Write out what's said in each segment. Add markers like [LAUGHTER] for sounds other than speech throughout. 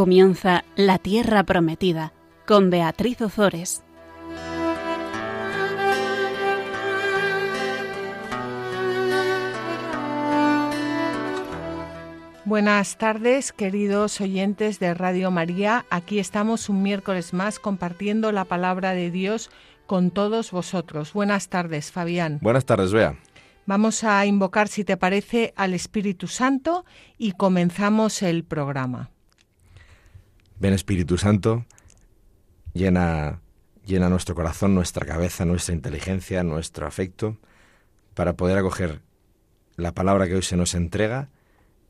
Comienza La Tierra Prometida con Beatriz Ozores. Buenas tardes, queridos oyentes de Radio María. Aquí estamos un miércoles más compartiendo la palabra de Dios con todos vosotros. Buenas tardes, Fabián. Buenas tardes, Bea. Vamos a invocar, si te parece, al Espíritu Santo y comenzamos el programa. Ven Espíritu Santo, llena, llena nuestro corazón, nuestra cabeza, nuestra inteligencia, nuestro afecto, para poder acoger la palabra que hoy se nos entrega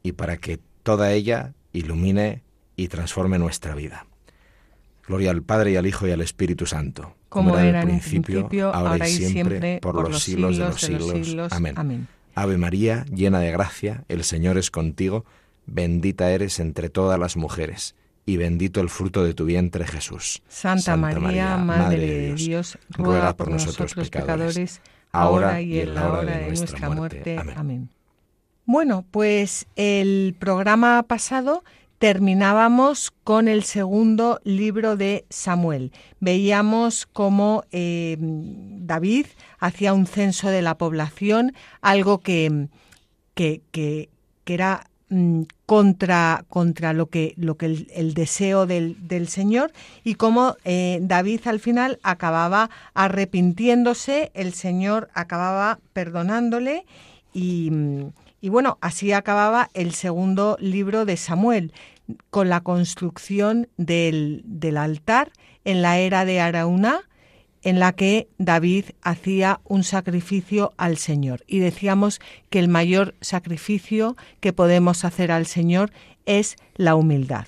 y para que toda ella ilumine y transforme nuestra vida. Gloria al Padre y al Hijo y al Espíritu Santo, como, era en el principio, ahora, y siempre, por, los siglos, de los siglos. Amén. Amén. Ave María, llena de gracia, el Señor es contigo, bendita eres entre todas las mujeres y bendito el fruto de tu vientre Jesús. Santa, María, Madre de Dios, ruega por nosotros pecadores, ahora y en la hora de nuestra muerte. Amén. Bueno, pues el programa pasado terminábamos con el segundo libro de Samuel. Veíamos cómo eh, David hacía un censo de la población, algo que, que, que era Mm, contra, contra lo que, lo que el, deseo del, del, Señor y cómo eh, David al final acababa arrepintiéndose, el Señor acababa perdonándole y, y bueno, así acababa el segundo libro de Samuel con la construcción del, del altar en la era de Araúna en la que David hacía un sacrificio al Señor. Y decíamos que el mayor sacrificio que podemos hacer al Señor es la humildad.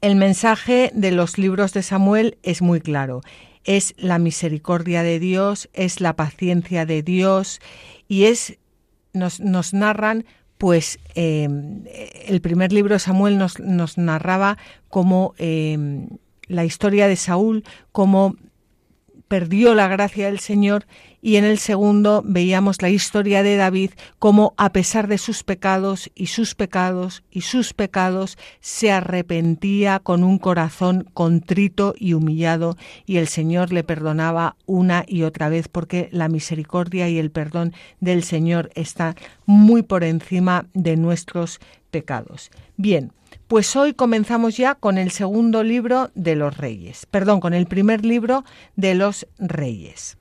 El mensaje de los libros de Samuel es muy claro. Es la misericordia de Dios, es la paciencia de Dios y es nos, nos narran pues eh, el primer libro de Samuel nos, nos narraba como eh, la historia de Saúl, como perdió la gracia del Señor y en el segundo veíamos la historia de David como a pesar de sus pecados y sus pecados y sus pecados se arrepentía con un corazón contrito y humillado y el Señor le perdonaba una y otra vez porque la misericordia y el perdón del Señor está muy por encima de nuestros pecados. Bien, pues hoy comenzamos ya con el segundo libro de los reyes, perdón, con el primer libro de los reyes.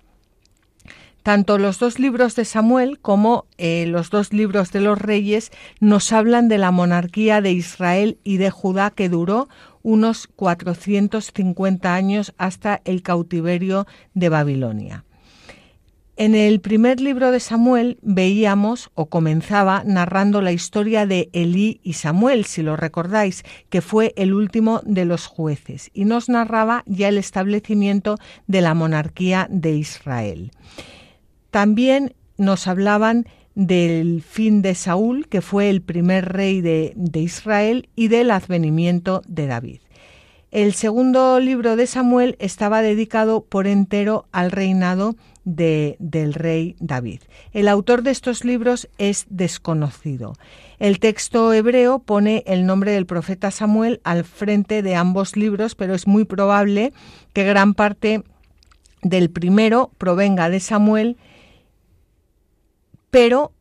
Tanto los dos libros de Samuel como eh, los dos libros de los reyes nos hablan de la monarquía de Israel y de Judá que duró unos 450 años hasta el cautiverio de Babilonia. En el primer libro de Samuel veíamos o comenzaba narrando la historia de Elí y Samuel, si lo recordáis, que fue el último de los jueces, y nos narraba ya el establecimiento de la monarquía de Israel. También nos hablaban del fin de Saúl, que fue el primer rey de, de Israel, y del advenimiento de David. El segundo libro de Samuel estaba dedicado por entero al reinado de, del rey David. El autor de estos libros es desconocido. El texto hebreo pone el nombre del profeta Samuel al frente de ambos libros, pero es muy probable que gran parte del primero provenga de Samuel, pero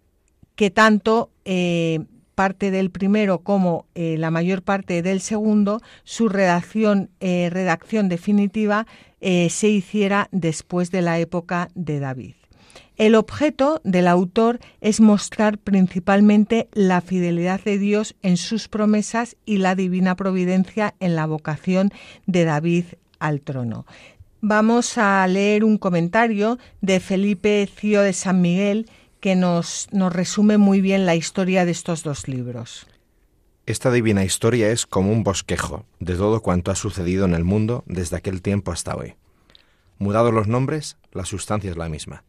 que tanto eh, parte del primero como eh, la mayor parte del segundo, su redacción, eh, redacción definitiva eh, se hiciera después de la época de David. El objeto del autor es mostrar principalmente la fidelidad de Dios en sus promesas y la divina providencia en la vocación de David al trono. Vamos a leer un comentario de Felipe Cío de San Miguel, que nos, nos resume muy bien la historia de estos dos libros. Esta divina historia es como un bosquejo de todo cuanto ha sucedido en el mundo desde aquel tiempo hasta hoy. Mudados los nombres, la sustancia es la misma.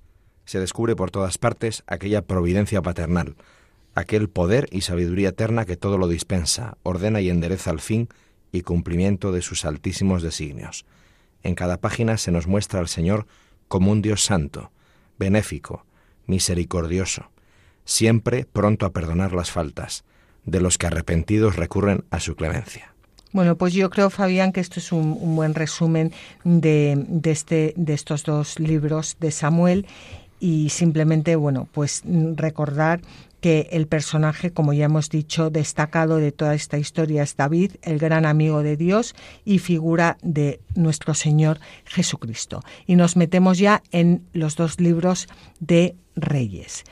Se descubre por todas partes aquella providencia paternal, aquel poder y sabiduría eterna que todo lo dispensa, ordena y endereza al fin y cumplimiento de sus altísimos designios. En cada página se nos muestra al Señor como un Dios santo, benéfico, misericordioso, siempre pronto a perdonar las faltas de los que arrepentidos recurren a su clemencia. Bueno, pues yo creo, Fabián, que esto es un, buen resumen de, de, este, de estos dos libros de Samuel y simplemente, bueno, pues recordar que el personaje, como ya hemos dicho, destacado de toda esta historia es David, el gran amigo de Dios y figura de nuestro Señor Jesucristo. Y nos metemos ya en los dos libros de Reyes.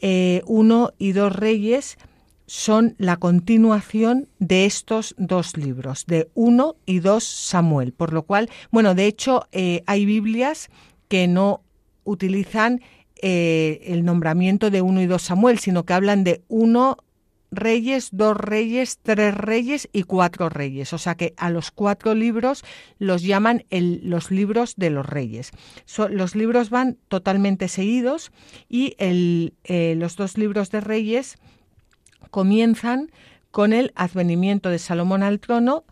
Eh, uno y dos Reyes son la continuación de estos dos libros, de uno y dos Samuel. Por lo cual, bueno, de hecho, eh, hay Biblias que no utilizan eh, el nombramiento de uno y dos Samuel, sino que hablan de uno reyes, dos reyes, tres reyes y cuatro reyes. O sea que a los cuatro libros los llaman los libros de los reyes. los libros van totalmente seguidos y eh, los dos libros de reyes comienzan con el advenimiento de Salomón al trono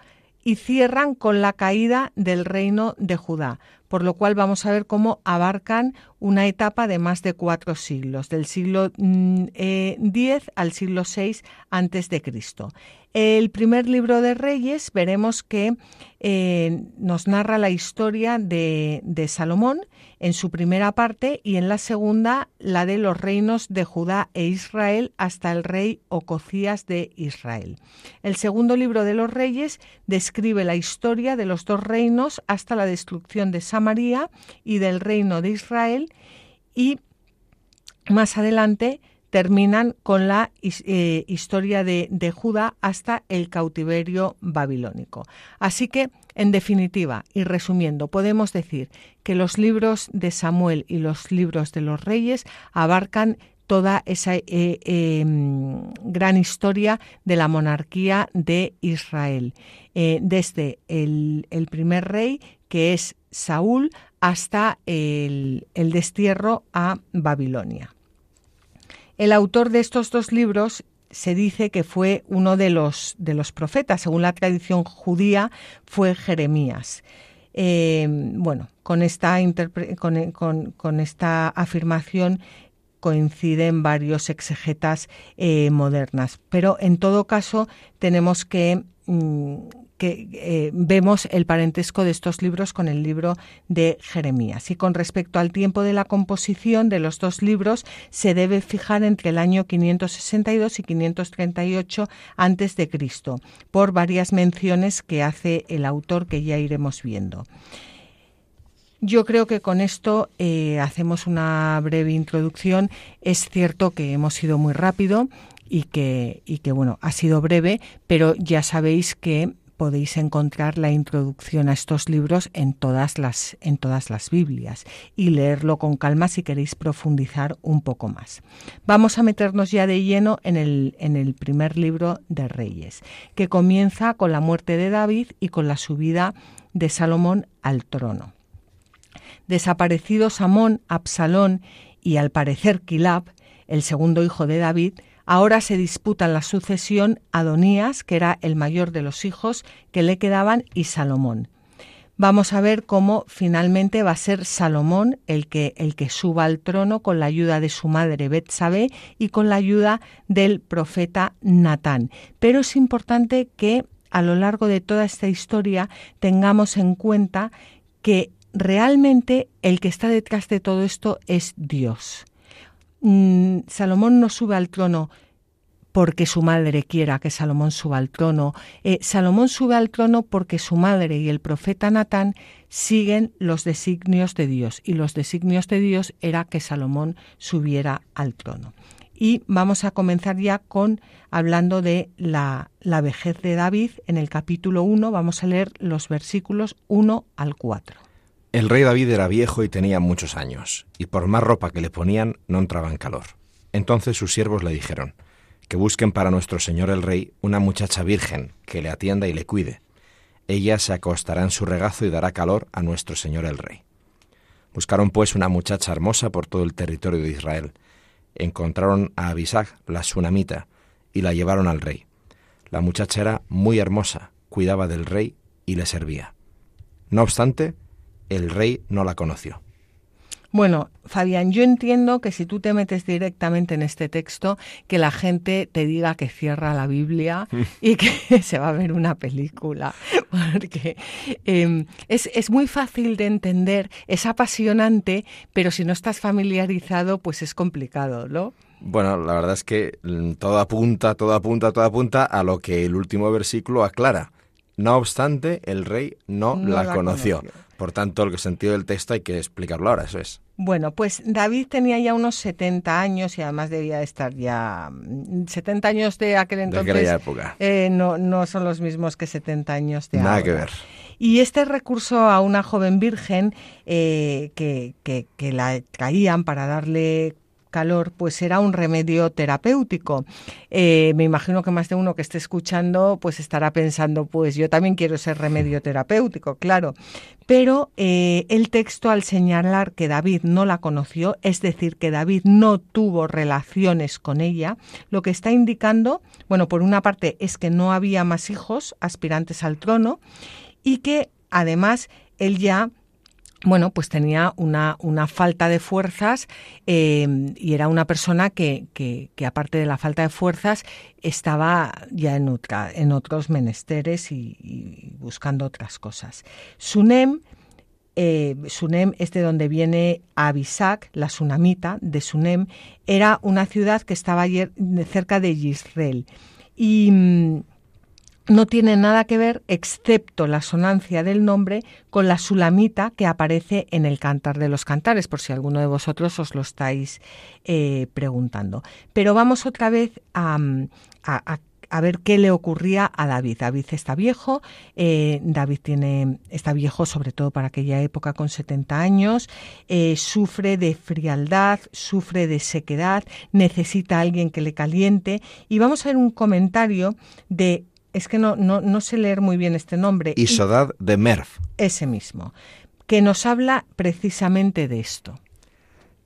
y cierran con la caída del reino de Judá por lo cual vamos a ver cómo abarcan una etapa de más de cuatro siglos, del siglo X mm, eh, al siglo VI antes de Cristo. El primer libro de Reyes veremos que eh, nos narra la historia de, de, Salomón en su primera parte y en la segunda la de los reinos de Judá e Israel hasta el rey Ococías de Israel. El segundo libro de los Reyes describe la historia de los dos reinos hasta la destrucción de Samaria y del reino de Israel y más adelante terminan con la eh, historia de, de, Judá hasta el cautiverio babilónico. Así que, en definitiva y resumiendo, podemos decir que los libros de Samuel y los libros de los reyes abarcan toda esa eh, em, gran historia de la monarquía de Israel, eh, desde el, primer rey, que es Saúl, hasta el destierro a Babilonia. El autor de estos dos libros se dice que fue uno de los, de los profetas, según la tradición judía, fue Jeremías. Eh, bueno, con esta, con, esta afirmación coinciden varios exegetas eh, modernas, pero en todo caso tenemos que mm, que eh, vemos el parentesco de estos libros con el libro de Jeremías. Y con respecto al tiempo de la composición de los dos libros, se debe fijar entre el año 562 y 538 antes de Cristo, por varias menciones que hace el autor que ya iremos viendo. Yo creo que con esto eh, hacemos una breve introducción. Es cierto que hemos ido muy rápido y que, y que bueno, ha sido breve, pero ya sabéis que podéis encontrar la introducción a estos libros en todas las, en todas las Biblias y leerlo con calma si queréis profundizar un poco más. Vamos a meternos ya de lleno en el, en el primer libro de Reyes, que comienza con la muerte de David y con la subida de Salomón al trono. Desaparecido Samón, Absalón y al parecer Kilab, el segundo hijo de David, Ahora se disputan la sucesión Adonías, que era el mayor de los hijos que le quedaban, y Salomón. Vamos a ver cómo finalmente va a ser Salomón el que, el que suba al trono con la ayuda de su madre Betsabé y con la ayuda del profeta Natán. Pero es importante que a lo largo de toda esta historia tengamos en cuenta que realmente el que está detrás de todo esto es Dios. Mm, Salomón no sube al trono porque su madre quiera que Salomón suba al trono. Eh, Salomón sube al trono porque su madre y el profeta Natán siguen los designios de Dios y los designios de Dios era que Salomón subiera al trono. Y vamos a comenzar ya con hablando de la, la vejez de David. En el capítulo 1 vamos a leer los versículos 1 al 4. El rey David era viejo y tenía muchos años, y por más ropa que le ponían no entraba en calor. Entonces sus siervos le dijeron, que busquen para nuestro señor el rey una muchacha virgen, que le atienda y le cuide. Ella se acostará en su regazo y dará calor a nuestro señor el rey. Buscaron pues una muchacha hermosa por todo el territorio de Israel. Encontraron a Abisag, la sunamita, y la llevaron al rey. La muchacha era muy hermosa, cuidaba del rey y le servía. No obstante, el rey no la conoció. Bueno, Fabián, yo entiendo que si tú te metes directamente en este texto, que la gente te diga que cierra la Biblia [LAUGHS] y que [LAUGHS] se va a ver una película, [LAUGHS] porque em, es, es muy fácil de entender, es apasionante, pero si no estás familiarizado, pues es complicado, ¿no? Bueno, la verdad es que mm, todo apunta, todo apunta, todo apunta a lo que el último versículo aclara. No obstante, el rey no, la, conoció. Por tanto, el sentido del texto hay que explicarlo ahora, eso es. Bueno, pues David tenía ya unos 70 años y además debía estar ya 70 mm, años de aquel entonces. De aquella época. Eh, no, no son los mismos que 70 años de ahora. Nada que ver. Y este recurso a una joven virgen eh, que, que, que la traían para darle calor, pues era un remedio terapéutico. Eh, me imagino que más de uno que esté escuchando, pues estará pensando, pues yo también quiero ser remedio terapéutico, claro. Pero eh, el texto al señalar que David no la conoció, es decir, que David no tuvo relaciones con ella, lo que está indicando, bueno, por una parte es que no había más hijos aspirantes al trono y que además él ya bueno, pues tenía una, una falta de fuerzas eh, y era una persona que, que, aparte de la falta de fuerzas, estaba ya en, otros menesteres y, buscando otras cosas. Sunem, eh, Sunem es de donde viene Abisac, la sunamita de Sunem, era una ciudad que estaba cerca de Israel. Y mm, no tiene nada que ver, excepto la sonancia del nombre, con la sulamita que aparece en el Cantar de los Cantares, por si alguno de vosotros os lo estáis eh, preguntando. Pero vamos otra vez a, ver qué le ocurría a David. David está viejo, eh, David tiene, está viejo sobre todo para aquella época con 70 años, eh, sufre de frialdad, sufre de sequedad, necesita a alguien que le caliente y vamos a ver un comentario de es que no, no, no sé leer muy bien este nombre. Isodad de Merv. Ese mismo, que nos habla precisamente de esto.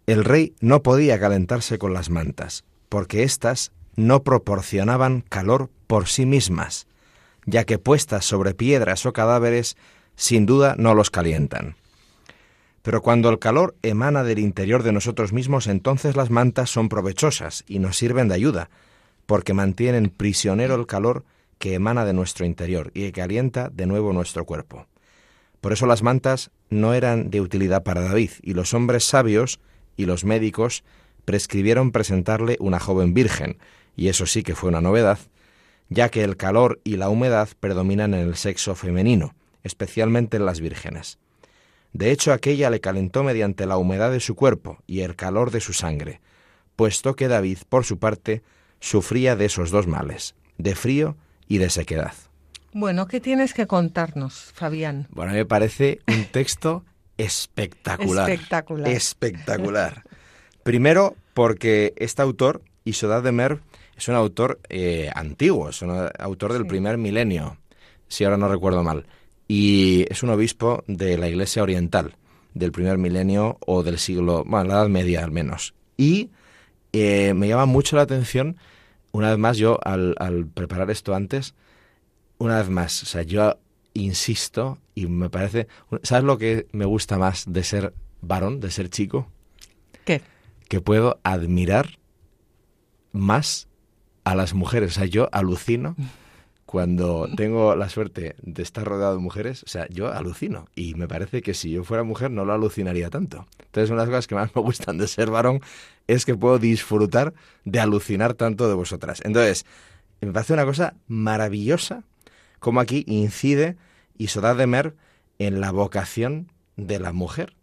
El rey no podía calentarse con las mantas, porque éstas no proporcionaban calor por sí mismas, ya que puestas sobre piedras o cadáveres, sin duda no los calientan. Pero cuando el calor emana del interior de nosotros mismos, entonces las mantas son provechosas y nos sirven de ayuda, porque mantienen prisionero el calor que emana de nuestro interior y que calienta de nuevo nuestro cuerpo. Por eso las mantas no eran de utilidad para David, y los hombres sabios y los médicos prescribieron presentarle una joven virgen, y eso sí que fue una novedad, ya que el calor y la humedad predominan en el sexo femenino, especialmente en las vírgenes. De hecho, aquella le calentó mediante la humedad de su cuerpo y el calor de su sangre, puesto que David, por su parte, sufría de esos dos males, de frío y de sequedad. Bueno, ¿qué tienes que contarnos, Fabián? Bueno, me parece un texto espectacular. Espectacular. Espectacular. Primero, porque este autor, Isodad de Mer, es un autor eh, antiguo, es un autor del primer milenio, si ahora no recuerdo mal. Y es un obispo de la Iglesia Oriental, del primer milenio o del siglo, bueno, la Edad Media al menos. Y eh, me llama mucho la atención una vez más, yo al, preparar esto antes, una vez más, o sea, yo insisto y me parece... ¿Sabes lo que me gusta más de ser varón, de ser chico? ¿Qué? Que puedo admirar más a las mujeres. O sea, yo alucino cuando tengo la suerte de estar rodeado de mujeres, o sea, yo alucino. Y me parece que si yo fuera mujer no lo alucinaría tanto. Entonces, una de las cosas que más me gustan de ser varón es que puedo disfrutar de alucinar tanto de vosotras. Entonces, me parece una cosa maravillosa como aquí incide Isodad de Mer en la vocación de la mujer,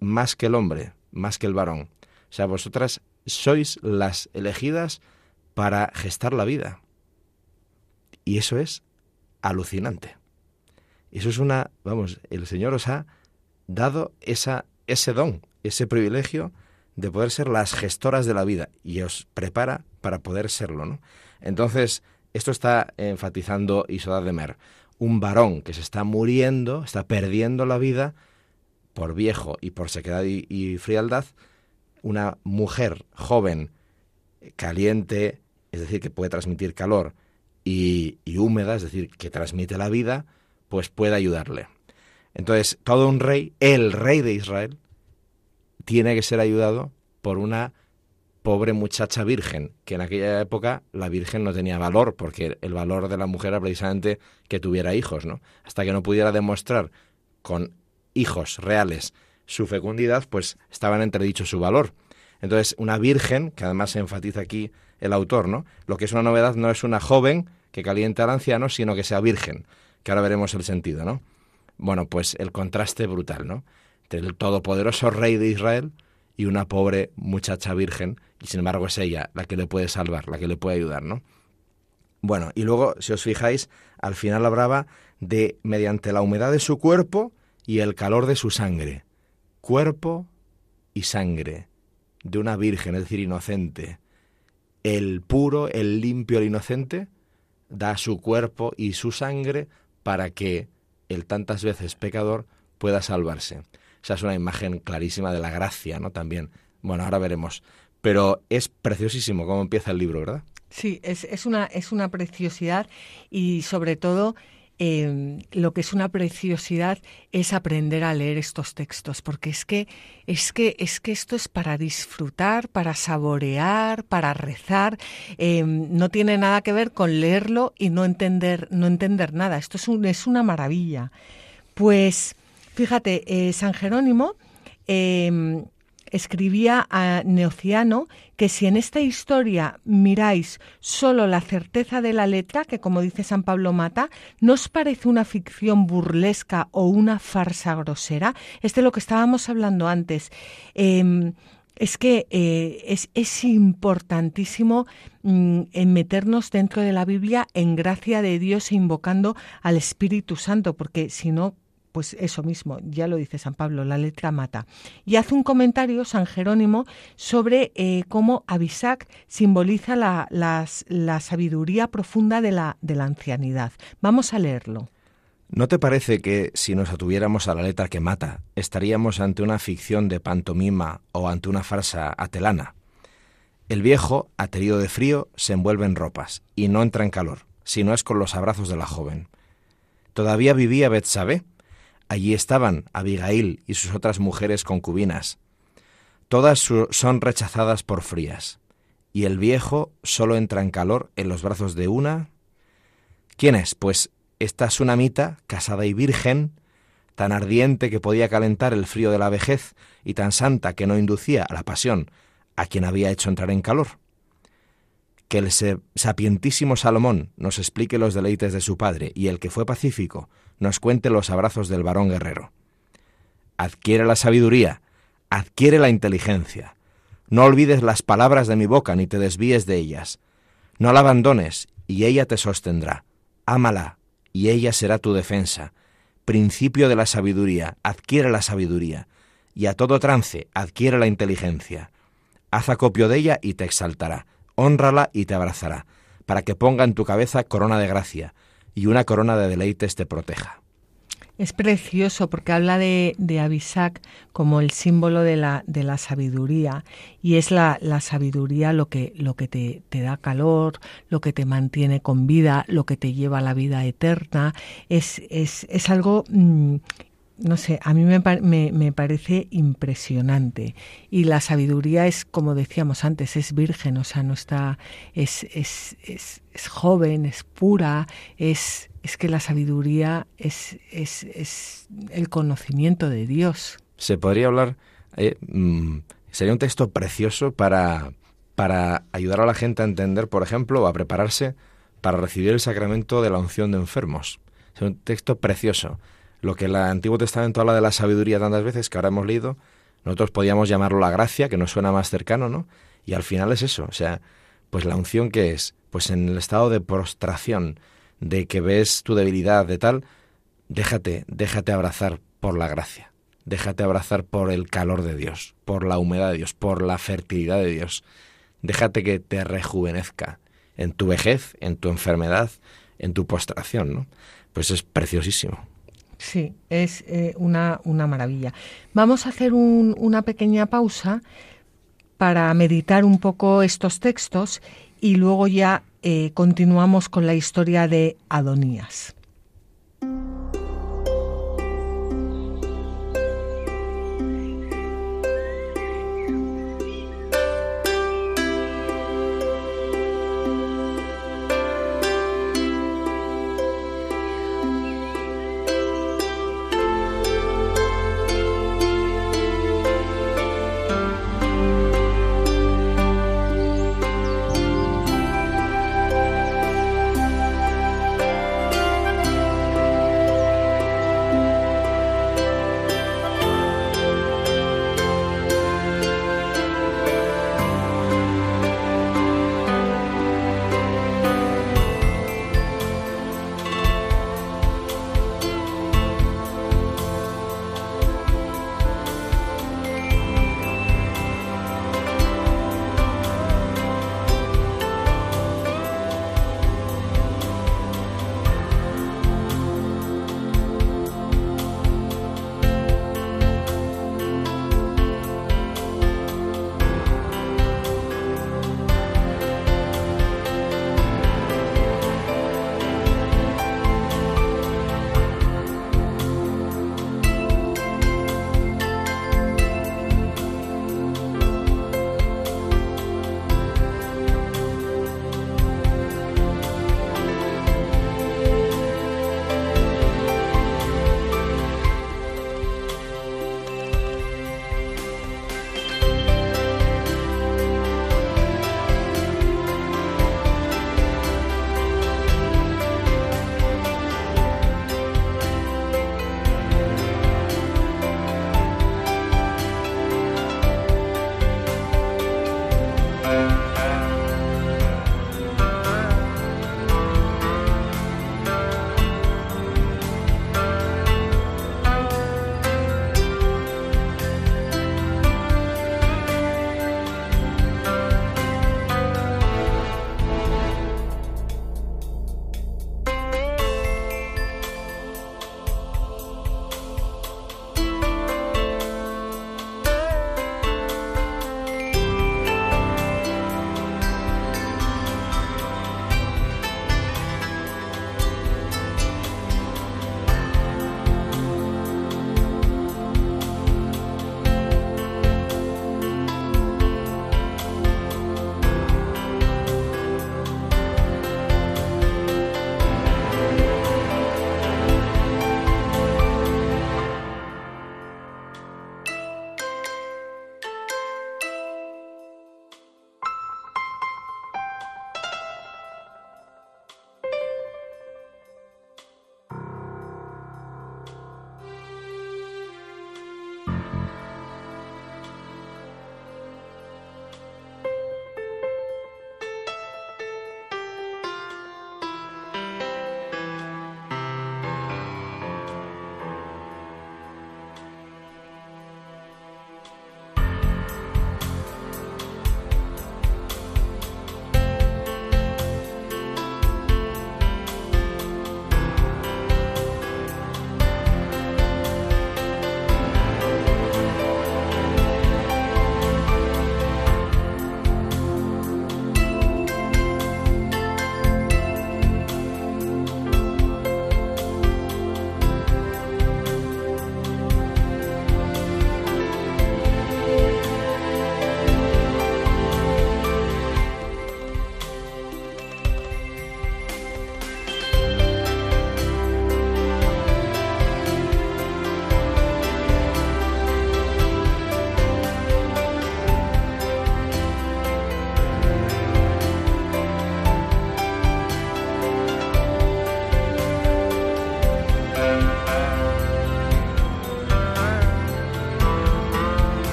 más que el hombre, más que el varón. O sea, vosotras sois las elegidas para gestar la vida y eso es alucinante. Eso es una, vamos, el Señor os ha dado esa, ese don, ese privilegio de poder ser las gestoras de la vida y os prepara para poder serlo, ¿no? Entonces, esto está enfatizando Isoda de Mer, un varón que se está muriendo, está perdiendo la vida por viejo y por sequedad y frialdad, una mujer joven, caliente, es decir, que puede transmitir calor, y, húmeda, es decir, que transmite la vida, pues puede ayudarle. Entonces, todo un rey, el rey de Israel, tiene que ser ayudado por una pobre muchacha virgen, que en aquella época la virgen no tenía valor, porque el valor de la mujer era precisamente que tuviera hijos, ¿no? Hasta que no pudiera demostrar con hijos reales su fecundidad, pues estaba en entredicho su valor. Entonces, una virgen, que además se enfatiza aquí el autor, ¿no? Lo que es una novedad no es una joven que caliente al anciano, sino que sea virgen, que ahora veremos el sentido, ¿no? Bueno, pues el contraste brutal, ¿no? El todopoderoso rey de Israel y una pobre muchacha virgen, y sin embargo es ella la que le puede salvar, la que le puede ayudar, ¿no? Bueno, y luego, si os fijáis, al final hablaba de mediante la humedad de su cuerpo y el calor de su sangre. Cuerpo y sangre de una virgen, es decir, inocente. El puro, el limpio, el inocente, da su cuerpo y su sangre para que el tantas veces pecador pueda salvarse. Esa es una imagen clarísima de la gracia, ¿no? También. Bueno, ahora veremos. Pero es preciosísimo cómo empieza el libro, ¿verdad? Sí, es, es, una, es una preciosidad y sobre todo em, lo que es una preciosidad es aprender a leer estos textos, porque es que, es que, es que esto es para disfrutar, para saborear, para rezar. Em, no tiene nada que ver con leerlo y no entender, no entender nada. Esto es, un, es una maravilla. Pues Fíjate, eh, San Jerónimo em, escribía a Neociano que si en esta historia miráis solo la certeza de la letra, que como dice San Pablo Mata, ¿no os parece una ficción burlesca o una farsa grosera? Es de lo que estábamos hablando antes. Em, es que eh, es, importantísimo mm, en meternos dentro de la Biblia en gracia de Dios e invocando al Espíritu Santo, porque si no, pues eso mismo, ya lo dice San Pablo, la letra mata. Y hace un comentario San Jerónimo sobre eh, cómo Abisac simboliza la, la, sabiduría profunda de la, de la ancianidad. Vamos a leerlo. ¿No te parece que si nos atuviéramos a la letra que mata, estaríamos ante una ficción de pantomima o ante una farsa atelana? El viejo, aterido de frío, se envuelve en ropas y no entra en calor, sino es con los abrazos de la joven. Todavía vivía Betsabé, Allí estaban Abigail y sus otras mujeres concubinas. Todas son rechazadas por frías, y el viejo solo entra en calor en los brazos de una. ¿Quién es? Pues esta sunamita, casada y virgen, tan ardiente que podía calentar el frío de la vejez y tan santa que no inducía a la pasión a quien había hecho entrar en calor. Que el sapientísimo Salomón nos explique los deleites de su padre y el que fue pacífico nos cuente los abrazos del varón guerrero. Adquiere la sabiduría, adquiere la inteligencia. No olvides las palabras de mi boca ni te desvíes de ellas. No la abandones y ella te sostendrá. Ámala y ella será tu defensa. Principio de la sabiduría, adquiere la sabiduría. Y a todo trance, adquiere la inteligencia. Haz acopio de ella y te exaltará. Hónrala y te abrazará, para que ponga en tu cabeza corona de gracia y una corona de deleites te proteja. Es precioso porque habla de, Abisac como el símbolo de la, de la sabiduría y es la, la sabiduría lo que, lo que te, te, da calor, lo que te mantiene con vida, lo que te lleva a la vida eterna. Es, es, es algo mm, no sé, a mí me, me, parece impresionante. Y la sabiduría es, como decíamos antes, es virgen, o sea, no está, es, es, es, es joven, es pura, es, es que la sabiduría es, es, es el conocimiento de Dios. Se podría hablar, eh, mm, sería un texto precioso para, para ayudar a la gente a entender, por ejemplo, a prepararse para recibir el sacramento de la unción de enfermos. Es un texto precioso lo que el Antiguo Testamento habla de la sabiduría tantas veces que ahora hemos leído, nosotros podíamos llamarlo la gracia, que nos suena más cercano, ¿no? Y al final es eso, o sea, pues la unción que es, pues en el estado de prostración, de que ves tu debilidad, de tal, déjate, déjate abrazar por la gracia, déjate abrazar por el calor de Dios, por la humedad de Dios, por la fertilidad de Dios, déjate que te rejuvenezca en tu vejez, en tu enfermedad, en tu postración, ¿no? Pues es preciosísimo. Sí, es eh, una, una, maravilla. Vamos a hacer una pequeña pausa para meditar un poco estos textos y luego ya eh, continuamos con la historia de Adonías.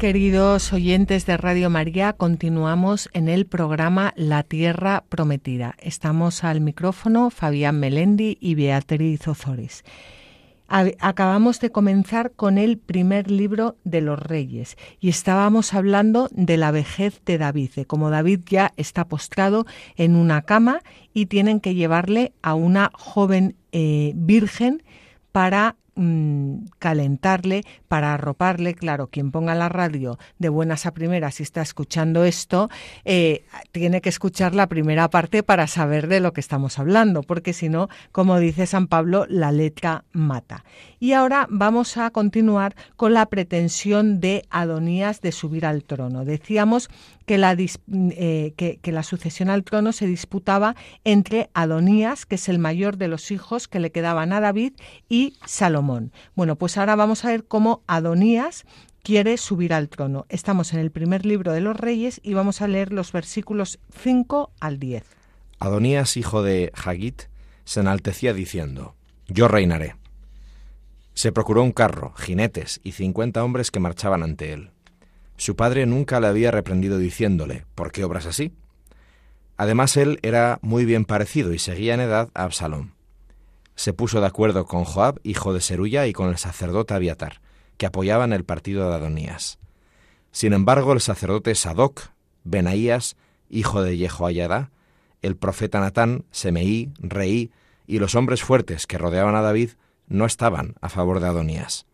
Queridos oyentes de Radio María, continuamos en el programa La Tierra Prometida. Estamos al micrófono Fabián Melendi y Beatriz Ozores. Acabamos de comenzar con el primer libro de los reyes y estábamos hablando de la vejez de David, de cómo David ya está postrado en una cama y tienen que llevarle a una joven eh, virgen para Mm, calentarle, para arroparle. Claro, quien ponga la radio de buenas a primeras y está escuchando esto, eh, tiene que escuchar la primera parte para saber de lo que estamos hablando, porque si no, como dice San Pablo, la letra mata. Y ahora vamos a continuar con la pretensión de Adonías de subir al trono. Decíamos que la, eh, que, la, sucesión al trono se disputaba entre Adonías, que es el mayor de los hijos que le quedaban a David, y Salomón. Bueno, pues ahora vamos a ver cómo Adonías quiere subir al trono. Estamos en el primer libro de los reyes y vamos a leer los versículos 5 al 10. Adonías, hijo de Hagit, se enaltecía diciendo, Yo reinaré. Se procuró un carro, jinetes y cincuenta hombres que marchaban ante él. Su padre nunca le había reprendido diciéndole, ¿por qué obras así? Además, él era muy bien parecido y seguía en edad a Absalón. Se puso de acuerdo con Joab, hijo de Seruya, y con el sacerdote Abiatar, que apoyaban el partido de Adonías. Sin embargo, el sacerdote Sadoc, Benaías, hijo de Jehoiada, el profeta Natán, Semeí, Reí y los hombres fuertes que rodeaban a David no estaban a favor de Adonías.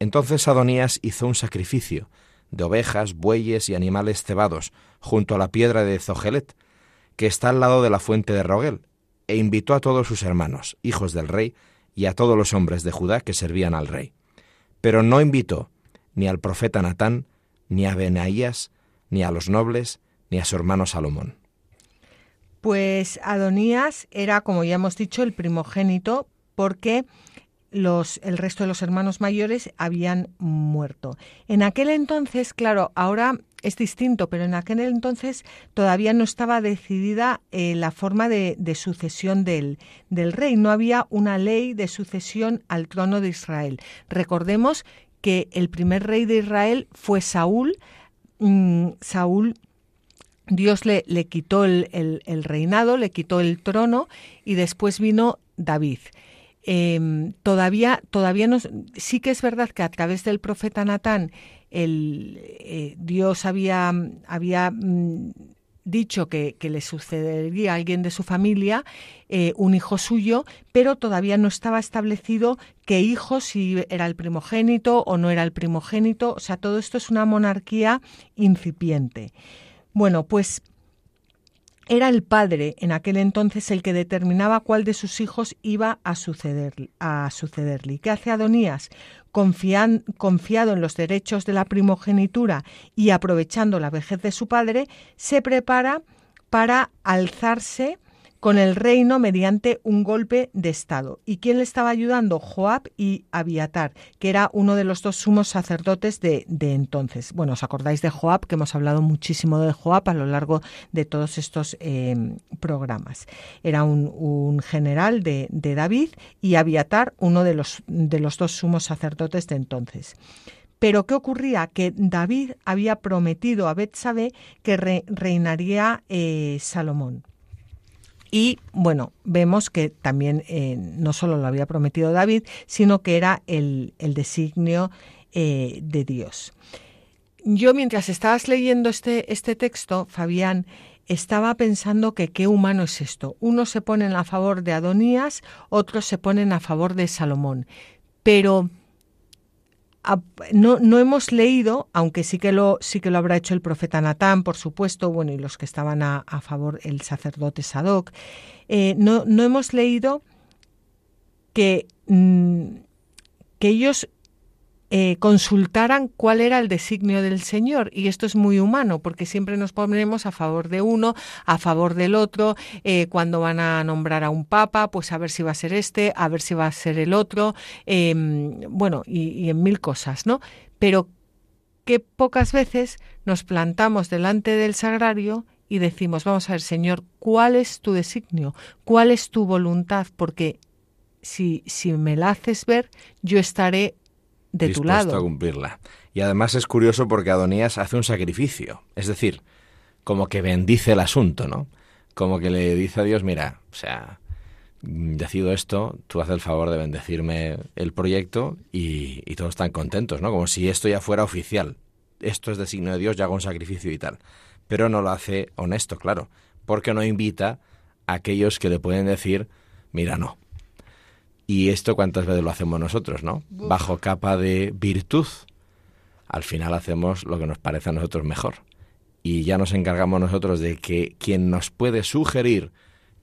Entonces Adonías hizo un sacrificio de ovejas, bueyes y animales cebados, junto a la piedra de Zogelet, que está al lado de la fuente de Rogel, e invitó a todos sus hermanos, hijos del rey, y a todos los hombres de Judá que servían al rey. Pero no invitó ni al profeta Natán, ni a Benaías, ni a los nobles, ni a su hermano Salomón. Pues Adonías era, como ya hemos dicho, el primogénito, porque los, el resto de los hermanos mayores habían muerto. En aquel entonces, claro, ahora es distinto, pero en aquel entonces todavía no estaba decidida eh, la forma de, sucesión del, del, rey. No había una ley de sucesión al trono de Israel. Recordemos que el primer rey de Israel fue Saúl. Mm, Saúl Dios le, le quitó el, el, reinado, le quitó el trono y después vino David. Em, todavía, todavía no, sí que es verdad que a través del profeta Natán el, eh, Dios había, había mm, dicho que, le sucedería a alguien de su familia, eh, un hijo suyo, pero todavía no estaba establecido qué hijo, si era el primogénito o no era el primogénito. O sea, todo esto es una monarquía incipiente. Bueno, pues era el padre en aquel entonces el que determinaba cuál de sus hijos iba a, suceder, a sucederle. ¿Qué hace Adonías? confiado en los derechos de la primogenitura y aprovechando la vejez de su padre, se prepara para alzarse con el reino mediante un golpe de Estado. ¿Y quién le estaba ayudando? Joab y Abiatar, que era uno de los dos sumos sacerdotes de, entonces. Bueno, os acordáis de Joab, que hemos hablado muchísimo de Joab a lo largo de todos estos eh, programas. Era un, general de, David y Abiatar, uno de los, de los dos sumos sacerdotes de entonces. Pero ¿qué ocurría? Que David había prometido a Betsabé que reinaría eh, Salomón. Y bueno, vemos que también eh, no solo lo había prometido David, sino que era el, designio eh, de Dios. Yo mientras estabas leyendo este, este texto, Fabián, estaba pensando que qué humano es esto. Unos se ponen a favor de Adonías, otros se ponen a favor de Salomón. Pero no, no, hemos leído, aunque sí que lo sí que lo habrá hecho el profeta Natán, por supuesto, bueno, y los que estaban a, favor, el sacerdote Sadoc, eh, no, no, hemos leído que, mm, que ellos eh, consultaran cuál era el designio del Señor. Y esto es muy humano, porque siempre nos ponemos a favor de uno, a favor del otro. Eh, cuando van a nombrar a un papa, pues a ver si va a ser este, a ver si va a ser el otro. Em, bueno, y, en mil cosas, ¿no? Pero que pocas veces nos plantamos delante del sagrario y decimos, vamos a ver, Señor, ¿cuál es tu designio? ¿Cuál es tu voluntad? Porque si, si me la haces ver, yo estaré de tu lado. a cumplirla. Y además es curioso porque Adonías hace un sacrificio, es decir, como que bendice el asunto, ¿no? Como que le dice a Dios, mira, o sea, decido esto, tú haces el favor de bendecirme el proyecto y, y, todos están contentos, ¿no? Como si esto ya fuera oficial. Esto es de signo de Dios, yo hago un sacrificio y tal. Pero no lo hace honesto, claro, porque no invita a aquellos que le pueden decir, mira, no. Y esto cuántas veces lo hacemos nosotros, ¿no? Bajo capa de virtud. Al final hacemos lo que nos parece a nosotros mejor. Y ya nos encargamos nosotros de que quien nos puede sugerir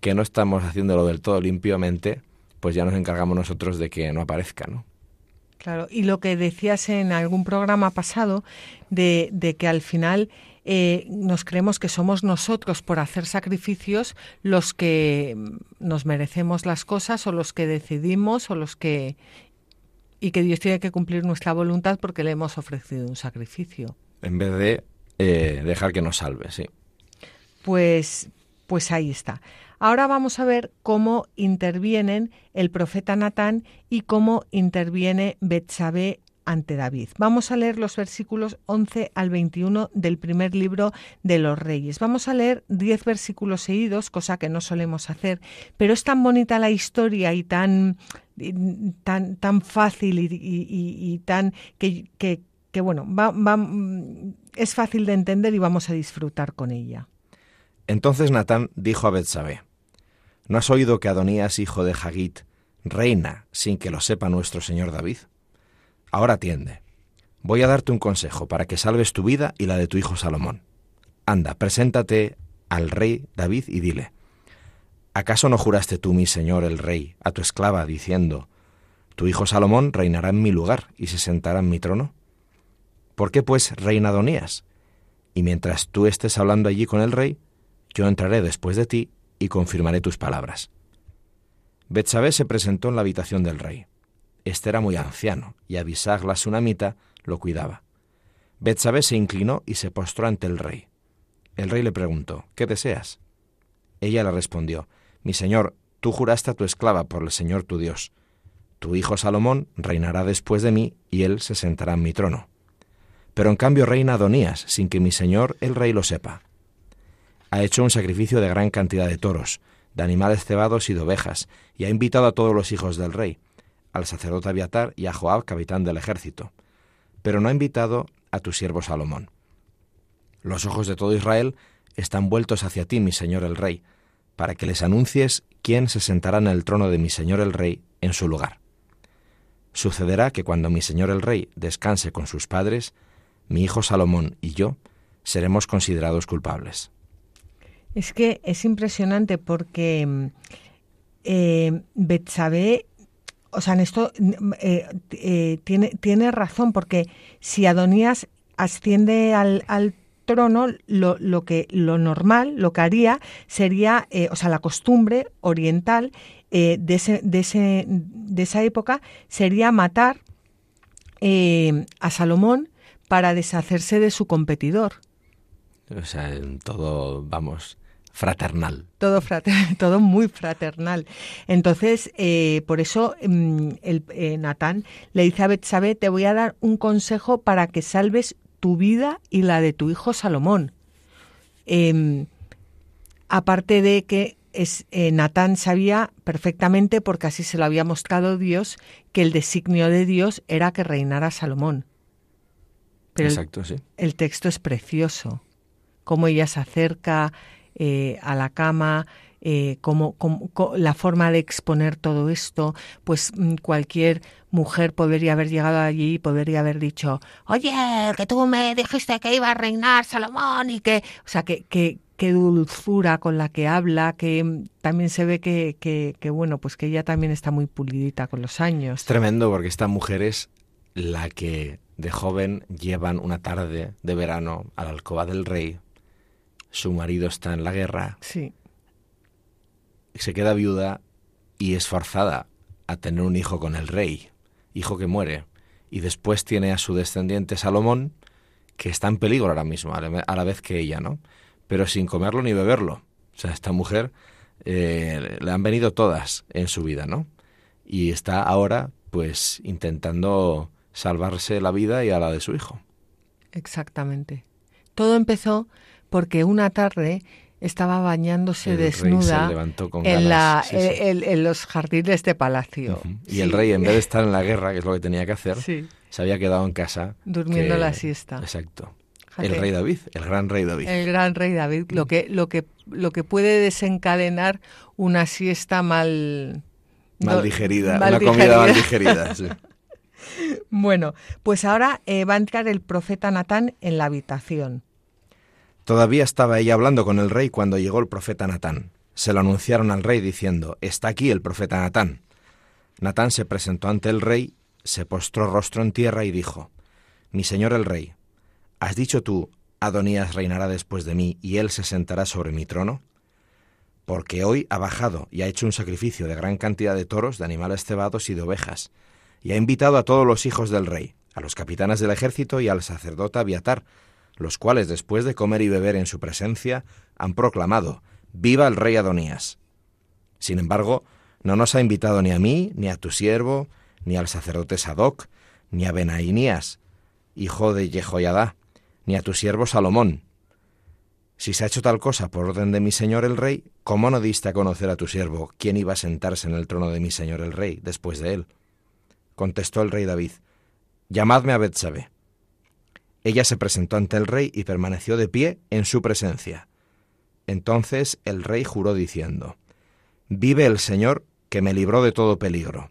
que no estamos haciéndolo del todo limpiamente, pues ya nos encargamos nosotros de que no aparezca, ¿no? Claro, y lo que decías en algún programa pasado de, de que al final eh, nos creemos que somos nosotros por hacer sacrificios los que nos merecemos las cosas o los que decidimos o los que y que Dios tiene que cumplir nuestra voluntad porque le hemos ofrecido un sacrificio. En vez de eh, dejar que nos salve, sí. Pues, pues ahí está. Ahora vamos a ver cómo intervienen el profeta Natán y cómo interviene Betsabé ante David. Vamos a leer los versículos 11 al 21 del primer libro de los Reyes. Vamos a leer 10 versículos seguidos, cosa que no solemos hacer, pero es tan bonita la historia y tan tan tan fácil y, tan que, que, bueno, va, es fácil de entender y vamos a disfrutar con ella. Entonces Natán dijo a Betsabé: ¿No has oído que Adonías, hijo de Hagit, reina sin que lo sepa nuestro señor David? Ahora atiende. Voy a darte un consejo para que salves tu vida y la de tu hijo Salomón. Anda, preséntate al rey David y dile, ¿acaso no juraste tú, mi señor el rey, a tu esclava, diciendo, tu hijo Salomón reinará en mi lugar y se sentará en mi trono? ¿Por qué pues reina Adonías? Y mientras tú estés hablando allí con el rey, yo entraré después de ti y confirmaré tus palabras. Betsabé se presentó en la habitación del rey. Este era muy anciano, y Abisag la sunamita lo cuidaba. Betsabé se inclinó y se postró ante el rey. El rey le preguntó, ¿qué deseas? Ella le respondió, Mi señor, tú juraste a tu esclava por el Señor tu Dios. Tu hijo Salomón reinará después de mí, y él se sentará en mi trono. Pero en cambio reina Adonías, sin que mi señor el rey lo sepa ha hecho un sacrificio de gran cantidad de toros, de animales cebados y de ovejas, y ha invitado a todos los hijos del rey, al sacerdote Abiatar y a Joab, capitán del ejército, pero no ha invitado a tu siervo Salomón. Los ojos de todo Israel están vueltos hacia ti, mi señor el rey, para que les anuncies quién se sentará en el trono de mi señor el rey en su lugar. Sucederá que cuando mi señor el rey descanse con sus padres, mi hijo Salomón y yo seremos considerados culpables. Es que es impresionante porque mm, eh, o sea, en esto eh, eh, tiene, tiene razón, porque si Adonías asciende al, trono, lo, lo, que, lo normal, lo que haría sería, o sea, la costumbre oriental de, ese, de, ese, de esa época sería matar a Salomón para deshacerse de su competidor. O sea, en todo, vamos, fraternal. Todo, [LAUGHS] todo muy fraternal. Entonces, eh, por eso mm, el, eh, Natán le dice a Betsabé, te voy a dar un consejo para que salves tu vida y la de tu hijo Salomón. Em, aparte de que es, eh, Natán sabía perfectamente, porque así se lo había mostrado Dios, que el designio de Dios era que reinara Salomón. Pero Exacto, sí. el texto es precioso, cómo ella se acerca, eh, a la cama, eh, como, la forma de exponer todo esto, pues mm, cualquier mujer podría haber llegado allí y podría haber dicho, oye, que tú me dijiste que iba a reinar Salomón y que, o sea, que, que, dulzura con la que habla, que mm, también se ve que, que, que, bueno, pues que ella también está muy pulidita con los años. Es tremendo porque esta mujer es la que de joven llevan una tarde de verano a la alcoba del rey su marido está en la guerra, sí. se queda viuda y es forzada a tener un hijo con el rey, hijo que muere, y después tiene a su descendiente Salomón, que está en peligro ahora mismo, a la vez que ella, ¿no? Pero sin comerlo ni beberlo. O sea, esta mujer eh, le han venido todas en su vida, ¿no? Y está ahora, pues, intentando salvarse la vida y a la de su hijo. Exactamente. Todo empezó porque una tarde estaba bañándose desnuda en, la, En, los jardines de palacio. Y el rey, en vez de [LAUGHS] estar en la guerra, que es lo que tenía que hacer, se había quedado en casa. Durmiendo la siesta. Exacto. El rey David, el gran rey David. El gran rey David, lo que, lo que, lo que puede desencadenar una siesta mal... Mal digerida, una comida mal digerida, [LAUGHS] Bueno, pues ahora eh, va a entrar el profeta Natán en la habitación. Todavía estaba ella hablando con el rey cuando llegó el profeta Natán. Se lo anunciaron al rey diciendo, Está aquí el profeta Natán. Natán se presentó ante el rey, se postró rostro en tierra y dijo, Mi señor el rey, ¿has dicho tú, Adonías reinará después de mí y él se sentará sobre mi trono? Porque hoy ha bajado y ha hecho un sacrificio de gran cantidad de toros, de animales cebados y de ovejas, y ha invitado a todos los hijos del rey, a los capitanes del ejército y al sacerdote Abiatar, los cuales después de comer y beber en su presencia han proclamado, Viva el rey Adonías. Sin embargo, no nos ha invitado ni a mí, ni a tu siervo, ni al sacerdote Sadoc, ni a Benainías, hijo de Jehoiadá, ni a tu siervo Salomón. Si se ha hecho tal cosa por orden de mi señor el rey, ¿cómo no diste a conocer a tu siervo quién iba a sentarse en el trono de mi señor el rey después de él? Contestó el rey David, Llamadme a Betsabé. Ella se presentó ante el rey y permaneció de pie en su presencia. Entonces el rey juró diciendo, Vive el Señor que me libró de todo peligro,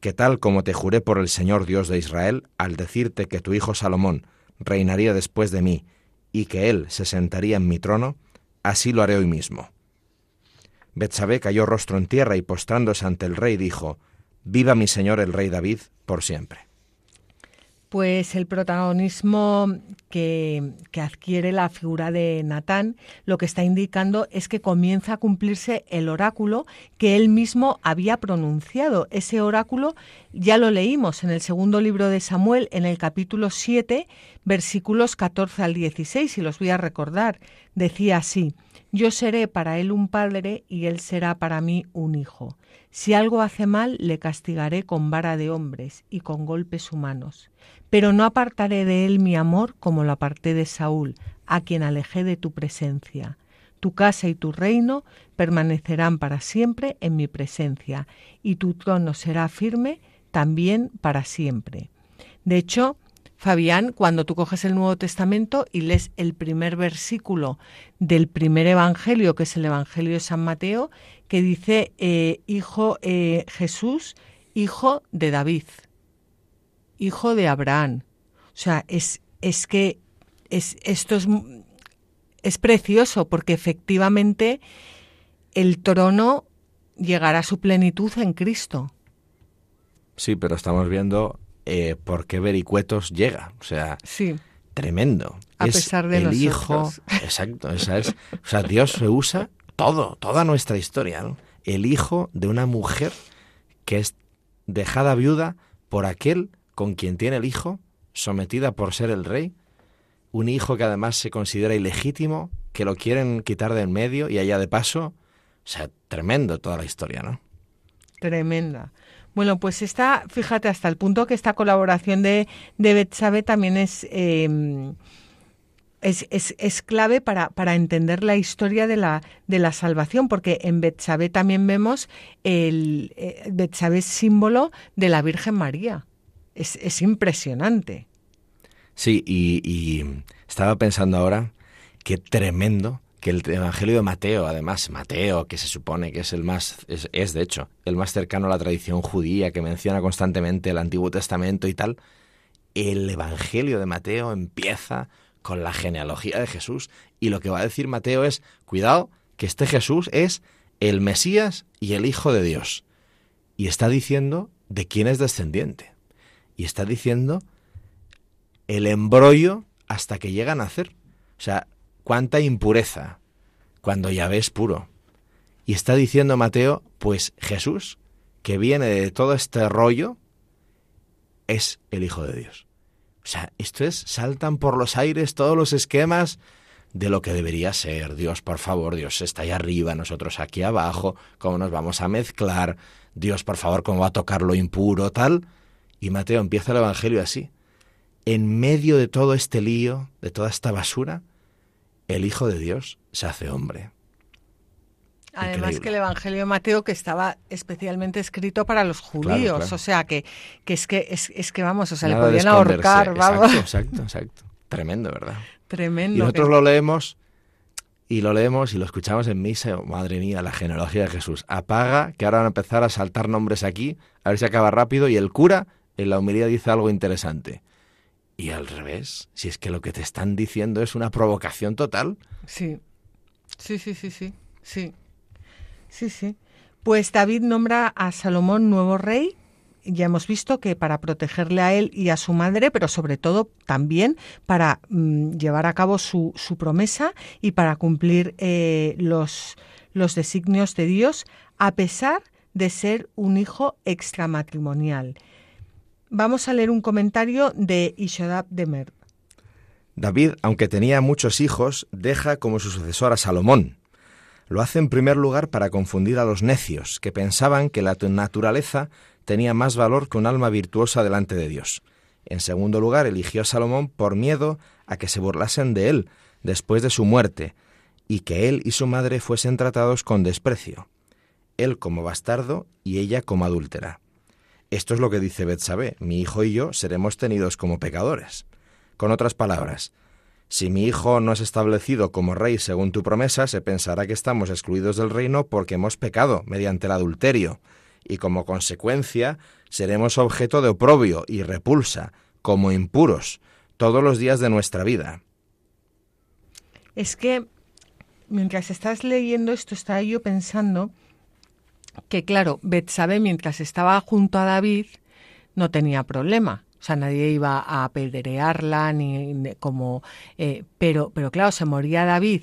que tal como te juré por el Señor Dios de Israel, al decirte que tu hijo Salomón reinaría después de mí y que él se sentaría en mi trono, así lo haré hoy mismo. Betsabé cayó rostro en tierra y postrándose ante el rey dijo, Viva mi señor el rey David por siempre. Pues el protagonismo que, adquiere la figura de Natán lo que está indicando es que comienza a cumplirse el oráculo que él mismo había pronunciado. Ese oráculo ya lo leímos en el segundo libro de Samuel, en el capítulo 7, versículos 14 al 16, y los voy a recordar. Decía así, Yo seré para él un padre y él será para mí un hijo. Si algo hace mal, le castigaré con vara de hombres y con golpes humanos. Pero no apartaré de él mi amor como lo aparté de Saúl, a quien alejé de tu presencia. Tu casa y tu reino permanecerán para siempre en mi presencia, y tu trono será firme también para siempre. De hecho, Fabián, cuando tú coges el Nuevo Testamento y lees el primer versículo del primer Evangelio, que es el Evangelio de San Mateo, que dice, eh, Hijo eh, Jesús, hijo de David, hijo de Abraham. O sea, es, es que es, esto es, es precioso porque efectivamente el trono llegará a su plenitud en Cristo. Sí, pero estamos viendo eh, por qué Vericuetos llega. O sea, sí. tremendo. A pesar de el nosotros. hijo. [LAUGHS] Exacto, esa es. O sea, Dios se usa todo, toda nuestra historia. ¿no? El hijo de una mujer que es dejada viuda por aquel con quien tiene el hijo, sometida por ser el rey. Un hijo que además se considera ilegítimo, que lo quieren quitar de en medio y allá de paso. O sea, tremendo toda la historia, ¿no? Tremenda. Bueno, pues está, fíjate, hasta el punto que esta colaboración de, de Betsabe también es, em, es, es, clave para, para, entender la historia de la, de la salvación, porque en Betsabe también vemos el eh, es símbolo de la Virgen María. Es, es impresionante. Sí, y estaba pensando ahora qué tremendo que el Evangelio de Mateo, además, Mateo, que se supone que es el más, es, de hecho, el más cercano a la tradición judía, que menciona constantemente el Antiguo Testamento y tal, el Evangelio de Mateo empieza con la genealogía de Jesús y lo que va a decir Mateo es, cuidado, que este Jesús es el Mesías y el Hijo de Dios. Y está diciendo de quién es descendiente. Y está diciendo el embrollo hasta que llega a nacer. O sea, cuánta impureza cuando ya ves puro. Y está diciendo Mateo, pues Jesús, que viene de todo este rollo, es el Hijo de Dios. O sea, esto es, saltan por los aires todos los esquemas de lo que debería ser. Dios, por favor, Dios está ahí arriba, nosotros aquí abajo, cómo nos vamos a mezclar, Dios, por favor, cómo va a tocar lo impuro, tal. Y Mateo empieza el Evangelio así. En medio de todo este lío, de toda esta basura, el Hijo de Dios se hace hombre. Además que el Evangelio de Mateo que estaba especialmente escrito para los judíos, o sea que, que es que es, que vamos, o sea, le podían ahorcar, vamos. Exacto, exacto, exacto. Tremendo, ¿verdad? Tremendo. Y nosotros lo leemos y lo leemos y lo escuchamos en misa, madre mía, la genealogía de Jesús. Apaga, que ahora van a empezar a saltar nombres aquí, a ver si acaba rápido y el cura en la humildad dice algo interesante. Y al revés, si es que lo que te están diciendo es una provocación total. Sí, sí, sí, sí, sí, sí. Sí, sí. Pues David nombra a Salomón nuevo rey. Ya hemos visto que para protegerle a él y a su madre, pero sobre todo también para mm, llevar a cabo su, su, promesa y para cumplir eh, los, los designios de Dios, a pesar de ser un hijo extramatrimonial. Vamos a leer un comentario de Ishodab Demer. David, aunque tenía muchos hijos, deja como su sucesor a Salomón, lo hace en primer lugar para confundir a los necios, que pensaban que la naturaleza tenía más valor que un alma virtuosa delante de Dios. En segundo lugar, eligió a Salomón por miedo a que se burlasen de él después de su muerte, y que él y su madre fuesen tratados con desprecio, él como bastardo y ella como adúltera. Esto es lo que dice Betsabé, mi hijo y yo seremos tenidos como pecadores. Con otras palabras, si mi hijo no es establecido como rey según tu promesa, se pensará que estamos excluidos del reino porque hemos pecado mediante el adulterio, y como consecuencia seremos objeto de oprobio y repulsa, como impuros, todos los días de nuestra vida. Es que mientras estás leyendo esto, estaba yo pensando que, claro, Betsabe, mientras estaba junto a David, no tenía problema. O sea, nadie iba a apedrearla, ni, como... Eh, pero, pero claro, se moría David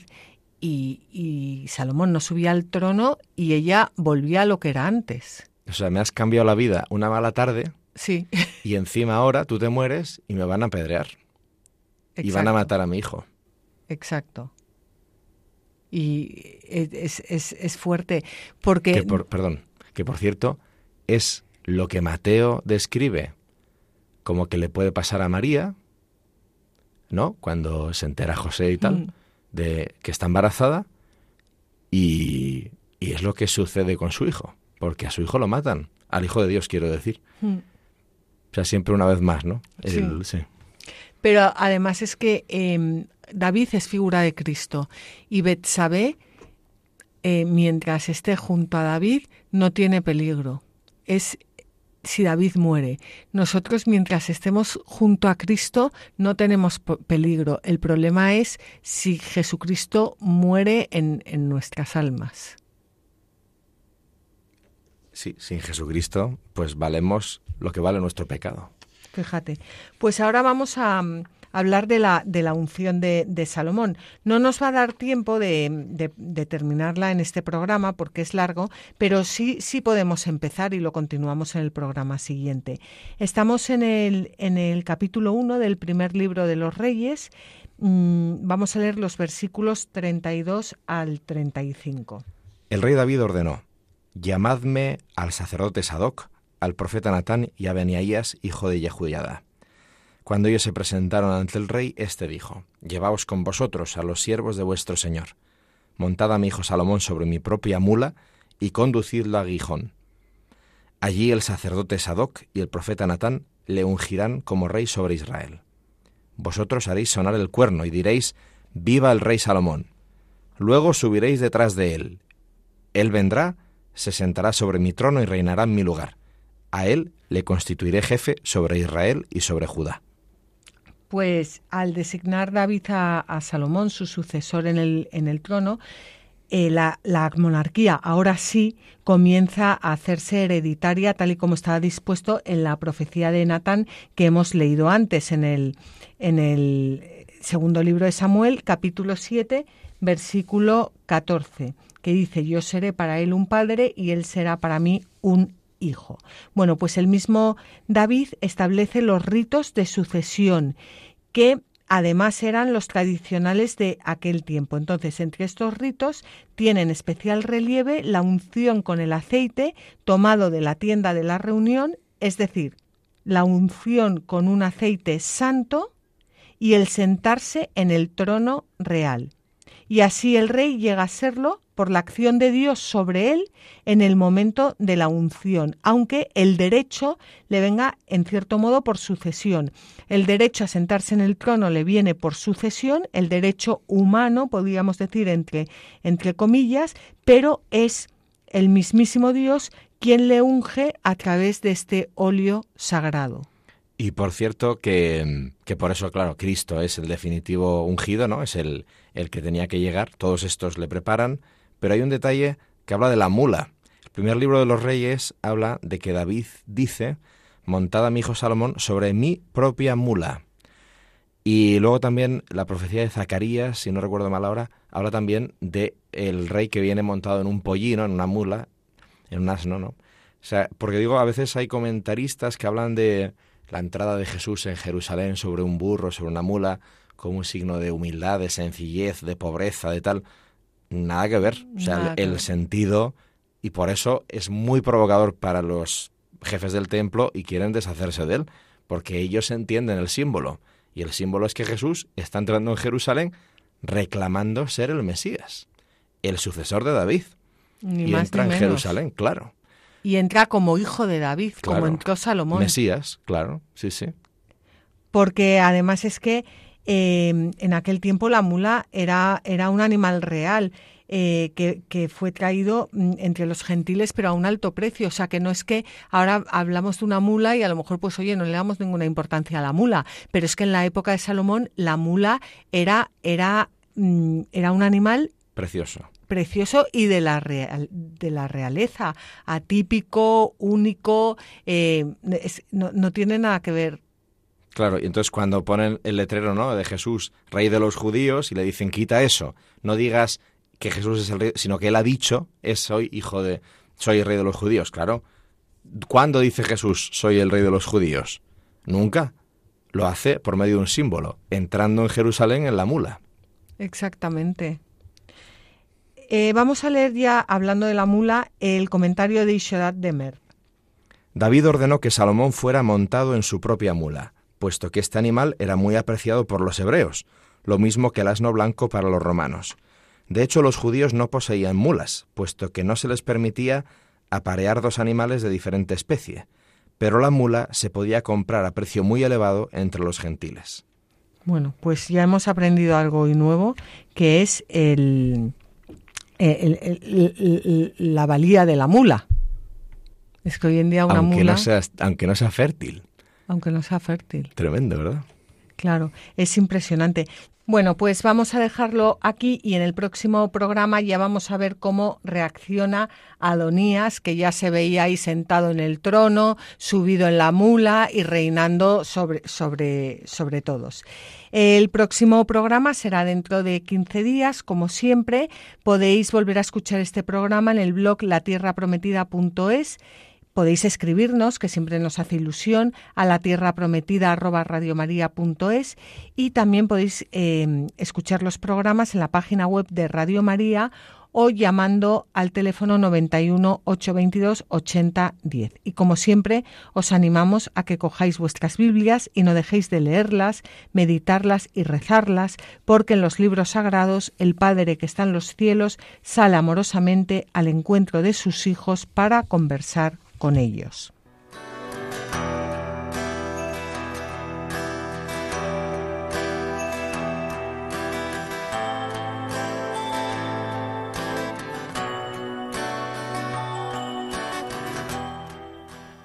y, Salomón no subía al trono y ella volvía a lo que era antes. O sea, me has cambiado la vida una mala tarde. Sí. Y encima ahora tú te mueres y me van a apedrear. Y van a matar a mi hijo. Exacto. Y es, es, es fuerte porque... perdón, que por cierto es lo que Mateo describe como que le puede pasar a María, ¿no? Cuando se entera José y tal, mm. de que está embarazada, y, es lo que sucede con su hijo, porque a su hijo lo matan, al hijo de Dios quiero decir. Mm. O sea, siempre una vez más, ¿no? sí. Pero además es que em, David es figura de Cristo y Betsabé, eh, mientras esté junto a David, no tiene peligro. Es si David muere. Nosotros mientras estemos junto a Cristo no tenemos peligro. El problema es si Jesucristo muere en, en nuestras almas. Sí, sin Jesucristo pues valemos lo que vale nuestro pecado. Fíjate. Pues ahora vamos a, hablar de la, de la unción de, Salomón. No nos va a dar tiempo de, terminarla en este programa porque es largo, pero sí, sí podemos empezar y lo continuamos en el programa siguiente. Estamos en el, en el capítulo 1 del primer libro de los Reyes. Mm, vamos a leer los versículos 32 al 35. El rey David ordenó, llamadme al sacerdote Sadoc, al profeta Natán y a Beniaías, hijo de Yehudada. Cuando ellos se presentaron ante el rey, éste dijo, Llevaos con vosotros a los siervos de vuestro señor. Montad a mi hijo Salomón sobre mi propia mula y conducidlo a Gijón. Allí el sacerdote Sadoc y el profeta Natán le ungirán como rey sobre Israel. Vosotros haréis sonar el cuerno y diréis, Viva el rey Salomón. Luego subiréis detrás de él. Él vendrá, se sentará sobre mi trono y reinará en mi lugar. A él le constituiré jefe sobre Israel y sobre Judá. Pues al designar David a, Salomón su sucesor en el, en el trono, eh, la, monarquía ahora sí comienza a hacerse hereditaria tal y como estaba dispuesto en la profecía de Natán que hemos leído antes en el, en el segundo libro de Samuel, capítulo 7, versículo 14, que dice, yo seré para él un padre y él será para mí un hijo. Bueno, pues el mismo David establece los ritos de sucesión que además eran los tradicionales de aquel tiempo. Entonces, entre estos ritos tienen especial relieve la unción con el aceite tomado de la tienda de la reunión, es decir, la unción con un aceite santo y el sentarse en el trono real. Y así el rey llega a serlo por la acción de Dios sobre él en el momento de la unción, aunque el derecho le venga en cierto modo por sucesión. El derecho a sentarse en el trono le viene por sucesión, el derecho humano, podríamos decir entre, entre comillas, pero es el mismísimo Dios quien le unge a través de este óleo sagrado. Y por cierto que, que, por eso, claro, Cristo es el definitivo ungido, ¿no? Es el, el que tenía que llegar. Todos estos le preparan, pero hay un detalle que habla de la mula. El primer libro de los reyes habla de que David dice, montada mi hijo Salomón sobre mi propia mula. Y luego también la profecía de Zacarías, si no recuerdo mal ahora, habla también de el rey que viene montado en un pollino, en una mula, en un asno, ¿no? O sea, porque digo, a veces hay comentaristas que hablan de la entrada de Jesús en Jerusalén sobre un burro, sobre una mula, como un signo de humildad, de sencillez, de pobreza, de tal nada que ver. O sea, el, sentido, y por eso es muy provocador para los jefes del templo y quieren deshacerse de él, porque ellos entienden el símbolo. Y el símbolo es que Jesús está entrando en Jerusalén reclamando ser el Mesías, el sucesor de David. y entra en Jerusalén, claro. Y entra como hijo de David, como entró Salomón. Mesías, claro, sí, sí. Porque además es que Em, en aquel tiempo la mula era, era un animal real. Eh, que, fue traído mm, entre los gentiles pero a un alto precio. O sea que no es que ahora hablamos de una mula y a lo mejor pues oye no le damos ninguna importancia a la mula, pero es que en la época de Salomón la mula era, era, mm, era un animal precioso precioso y de la, real, de la realeza, atípico, único, eh, no, no, tiene nada que ver Claro, y entonces cuando ponen el letrero ¿no? de Jesús, rey de los judíos, y le dicen, quita eso, no digas que Jesús es el rey, sino que él ha dicho, es soy hijo de, soy rey de los judíos, claro. ¿Cuándo dice Jesús, soy el rey de los judíos? Nunca. Lo hace por medio de un símbolo, entrando en Jerusalén en la mula. Exactamente. Eh, vamos a leer ya, hablando de la mula, el comentario de Ishodat Demer. David ordenó que Salomón fuera montado en su propia mula puesto que este animal era muy apreciado por los hebreos, lo mismo que el asno blanco para los romanos. De hecho, los judíos no poseían mulas, puesto que no se les permitía aparear dos animales de diferente especie, pero la mula se podía comprar a precio muy elevado entre los gentiles. Bueno, pues ya hemos aprendido algo nuevo, que es el, la valía de la mula. Es que hoy en día una aunque No sea, aunque no sea fértil aunque no sea fértil. Tremendo, ¿verdad? Claro, es impresionante. Bueno, pues vamos a dejarlo aquí y en el próximo programa ya vamos a ver cómo reacciona Adonías, que ya se veía ahí sentado en el trono, subido en la mula y reinando sobre, sobre, sobre todos. El próximo programa será dentro de 15 días, como siempre. Podéis volver a escuchar este programa en el blog latierraprometida.es Podéis escribirnos, que siempre nos hace ilusión, a la tierra prometida y también podéis eh, escuchar los programas en la página web de Radio María o llamando al teléfono 91 822 8010. Y como siempre, os animamos a que cojáis vuestras Biblias y no dejéis de leerlas, meditarlas y rezarlas, porque en los libros sagrados el Padre que está en los cielos sale amorosamente al encuentro de sus hijos para conversar con ellos.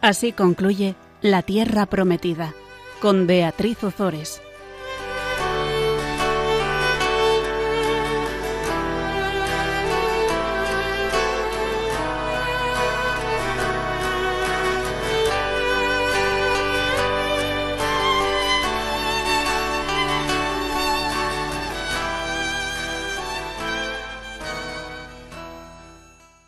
Así concluye La Tierra Prometida con Beatriz Ozores.